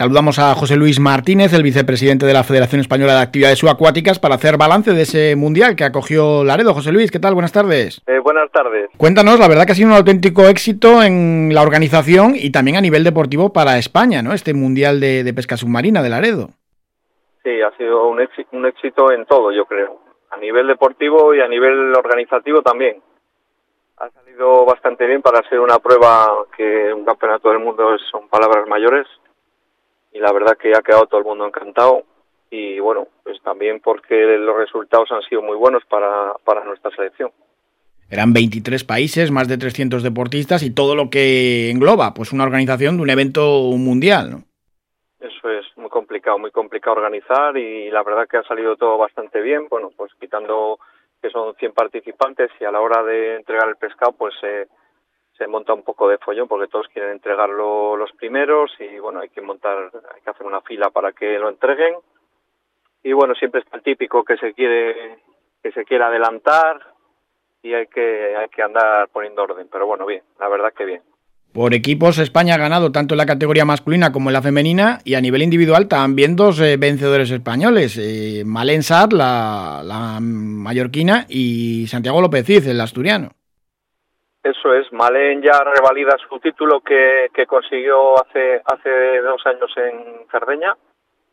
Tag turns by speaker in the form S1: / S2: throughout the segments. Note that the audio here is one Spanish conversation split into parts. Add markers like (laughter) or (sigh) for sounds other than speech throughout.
S1: Saludamos a José Luis Martínez, el vicepresidente de la Federación Española de Actividades Subacuáticas, para hacer balance de ese mundial que acogió Laredo. José Luis, ¿qué tal? Buenas tardes.
S2: Eh, buenas tardes.
S1: Cuéntanos, la verdad que ha sido un auténtico éxito en la organización y también a nivel deportivo para España, ¿no? Este mundial de, pesca submarina de Laredo.
S2: Sí, ha sido un un éxito en todo, yo creo. A nivel deportivo y a nivel organizativo también ha salido bastante bien para ser una prueba que un campeonato del mundo son palabras mayores y la verdad que ha quedado todo el mundo encantado y bueno, pues también porque los resultados han sido muy buenos para, para nuestra selección.
S1: Eran 23 países, más de 300 deportistas y todo lo que engloba, pues una organización de un evento mundial, ¿no?
S2: Eso es muy complicado, muy complicado organizar y la verdad que ha salido todo bastante bien, bueno, pues quitando que son 100 participantes y a la hora de entregar el pescado pues se monta un poco de follón porque todos quieren entregarlo los primeros y bueno, hay que montar, hay que hacer una fila para que lo entreguen y bueno, siempre está el típico que se quiere que se quiere adelantar y hay que hay que andar poniendo orden, pero bueno, bien, la verdad que bien.
S1: Por equipos, España ha ganado tanto en la categoría masculina como en la femenina y a nivel individual también dos eh, vencedores españoles, eh, Malén la, la, mallorquina, y Santiago López Cid, el asturiano.
S2: Eso es, Malén ya revalida su título que, que consiguió hace, hace dos años en Cerdeña,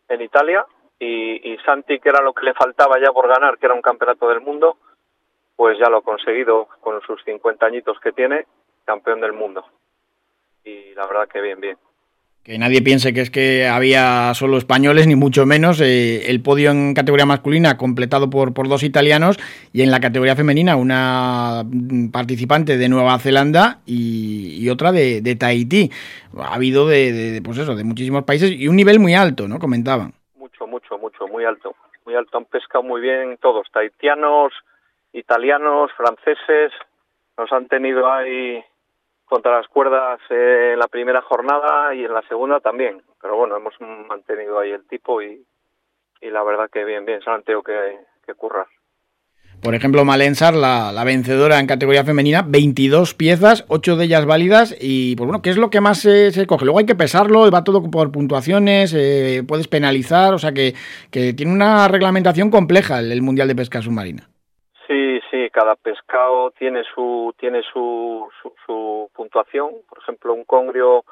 S2: en Italia, y, y Santi, que era lo que le faltaba ya por ganar, que era un campeonato del mundo, pues ya lo ha conseguido con sus 50 añitos que tiene, campeón del mundo y la verdad que bien, bien.
S1: Que nadie piense que es que había solo españoles, ni mucho menos. Eh, el podio en categoría masculina completado por, por dos italianos y en la categoría femenina una participante de Nueva Zelanda y, otra de, de, Tahití. Ha habido de, pues eso, de muchísimos países y un nivel muy alto, ¿no? Comentaban.
S2: Mucho, mucho, mucho, muy alto. Muy alto. Han pescado muy bien todos, tahitianos, italianos, franceses. Nos han tenido ahí contra las cuerdas eh, en la primera jornada y en la segunda también. Pero bueno, hemos mantenido ahí el tipo y, y la verdad que bien, bien, tenido que, que currar.
S1: Por ejemplo, Malensar, la, la, vencedora en categoría femenina, 22 piezas, 8 de ellas válidas. Y pues bueno, ¿qué es lo que más se, se coge? Luego hay que pesarlo, va todo por puntuaciones, eh, puedes penalizar, o sea que, que tiene una reglamentación compleja el Mundial de Pesca Submarina.
S2: Sí, cada pescado tiene su tiene su, su, puntuación. Por ejemplo, un congrio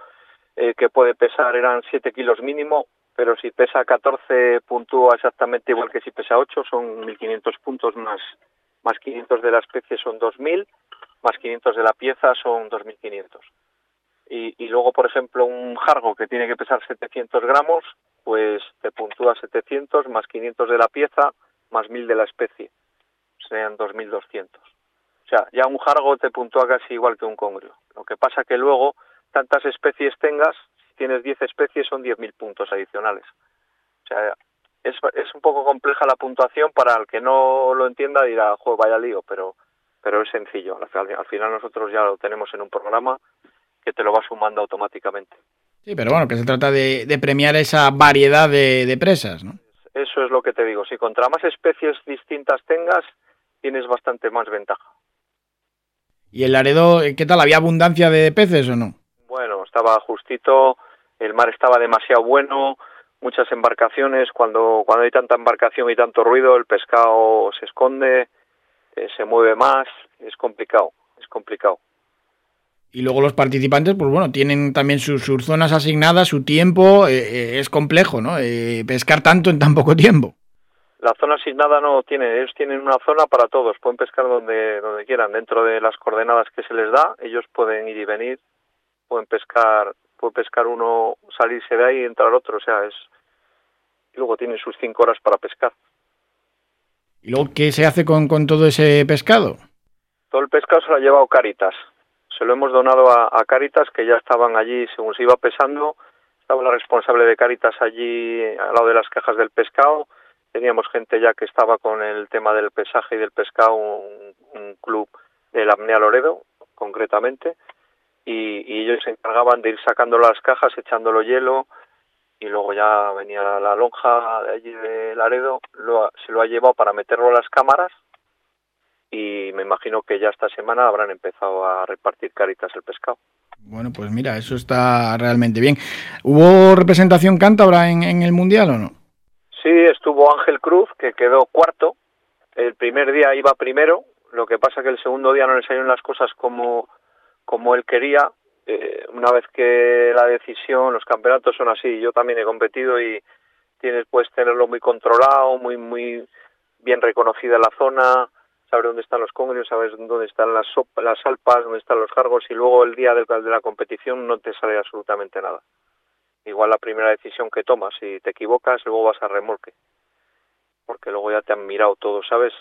S2: eh, que puede pesar eran 7 kilos mínimo, pero si pesa 14 puntúa exactamente igual que si pesa 8, son 1.500 puntos más, más 500 de la especie son 2.000, más 500 de la pieza son 2.500. Y, y luego, por ejemplo, un jargo que tiene que pesar 700 gramos, pues te puntúa 700 más 500 de la pieza más 1.000 de la especie sean 2.200. O sea, ya un jargo te puntúa casi igual que un congrio. Lo que pasa que luego, tantas especies tengas, si tienes 10 especies son 10.000 puntos adicionales. O sea, es, es un poco compleja la puntuación para el que no lo entienda dirá, juego vaya lío, pero, pero es sencillo. Al, al final nosotros ya lo tenemos en un programa que te lo va sumando automáticamente.
S1: Sí, pero bueno, que se trata de, de premiar esa variedad de, de presas, ¿no?
S2: Eso es lo que te digo. Si contra más especies distintas tengas, tienes bastante más ventaja.
S1: ¿Y el Laredo, qué tal? ¿Había abundancia de peces o no?
S2: Bueno, estaba justito, el mar estaba demasiado bueno, muchas embarcaciones, cuando, cuando hay tanta embarcación y tanto ruido, el pescado se esconde, eh, se mueve más, es complicado, es complicado.
S1: Y luego los participantes, pues bueno, tienen también sus, sus zonas asignadas, su tiempo, eh, eh, es complejo, ¿no? pescar tanto en tan poco tiempo
S2: la zona asignada no tiene, ellos tienen una zona para todos, pueden pescar donde, donde quieran, dentro de las coordenadas que se les da, ellos pueden ir y venir, pueden pescar, puede pescar uno, salirse de ahí y entrar otro, o sea, es, y luego tienen sus cinco horas para pescar.
S1: ¿Y luego qué se hace con, con todo ese pescado?
S2: Todo el pescado se lo ha llevado Caritas, se lo hemos donado a, a Caritas, que ya estaban allí, según se iba pesando, estaba la responsable de Caritas allí al lado de las cajas del pescado, teníamos gente ya que estaba con el tema del pesaje y del pescado, un, club de la Apnea Loredo, concretamente, y, ellos se encargaban de ir sacando las cajas, echándolo hielo, y luego ya venía la, lonja de allí de Laredo, lo, se lo ha llevado para meterlo a las cámaras, y me imagino que ya esta semana habrán empezado a repartir caritas el pescado.
S1: Bueno, pues mira, eso está realmente bien. ¿Hubo representación cántabra en el Mundial o no?
S2: Sí, estuvo Ángel Cruz, que quedó cuarto. El primer día iba primero, lo que pasa que el segundo día no le salieron las cosas como, como él quería. Eh, una vez que la decisión, los campeonatos son así, yo también he competido y tienes puedes tenerlo muy controlado, muy muy bien reconocida la zona, saber dónde están los congrios, sabes dónde están las, las alpas, dónde están los cargos y luego el día de la competición no te sale absolutamente nada. Igual la primera decisión que tomas, si te equivocas, luego vas a remolque. Porque luego ya te han mirado todo, ¿sabes?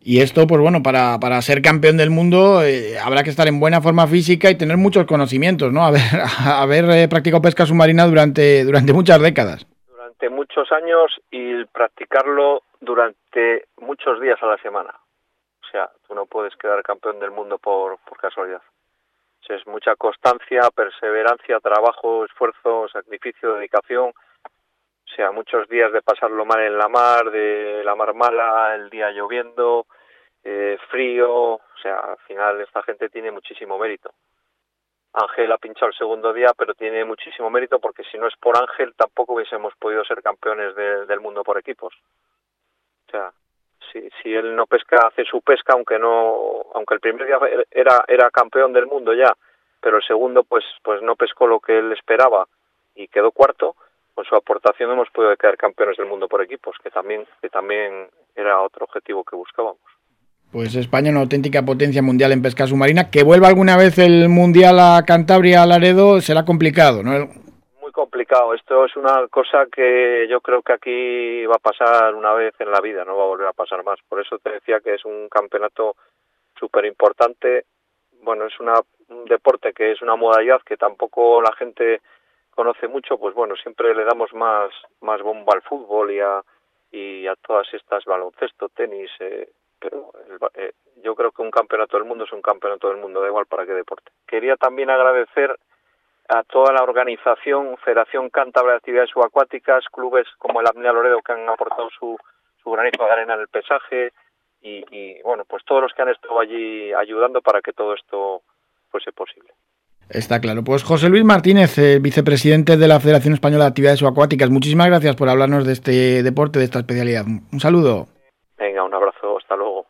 S1: Y esto, pues bueno, para, para ser campeón del mundo eh, habrá que estar en buena forma física y tener muchos conocimientos, ¿no? Haber, (laughs) haber eh, practicado pesca submarina durante, durante muchas décadas.
S2: Durante muchos años y practicarlo durante muchos días a la semana. O sea, tú no puedes quedar campeón del mundo por, por casualidad. Es mucha constancia, perseverancia, trabajo, esfuerzo, sacrificio, dedicación. O sea, muchos días de pasarlo mal en la mar, de la mar mala, el día lloviendo, eh, frío. O sea, al final esta gente tiene muchísimo mérito. Ángel ha pinchado el segundo día, pero tiene muchísimo mérito porque si no es por Ángel tampoco hubiésemos podido ser campeones de, del mundo por equipos. O sea, si, si él no pesca, hace su pesca, aunque no, aunque el primer día era, era campeón del mundo ya, pero el segundo pues, pues no pescó lo que él esperaba y quedó cuarto, con su aportación hemos podido quedar campeones del mundo por equipos, que también, que también era otro objetivo que buscábamos.
S1: Pues España, una auténtica potencia mundial en pesca submarina. Que vuelva alguna vez el mundial a Cantabria, a Laredo, será complicado, ¿no?
S2: Complicado. Esto es una cosa que yo creo que aquí va a pasar una vez en la vida, no va a volver a pasar más. Por eso te decía que es un campeonato súper importante. Bueno, es una, un deporte que es una modalidad que tampoco la gente conoce mucho, pues bueno, siempre le damos más, más bomba al fútbol y a, y a todas estas baloncesto, tenis, eh, pero eh, yo creo que un campeonato del mundo es un campeonato del mundo, da igual para qué deporte. Quería también agradecer a toda la organización, Federación Cántabra de Actividades Subacuáticas, clubes como el Apnea Loredo que han aportado su, su granito de arena en el pesaje y, y, bueno, pues todos los que han estado allí ayudando para que todo esto fuese posible.
S1: Está claro. Pues José Luis Martínez, eh, vicepresidente de la Federación Española de Actividades Subacuáticas, muchísimas gracias por hablarnos de este deporte, de esta especialidad. Un saludo.
S2: Venga, un abrazo, hasta luego.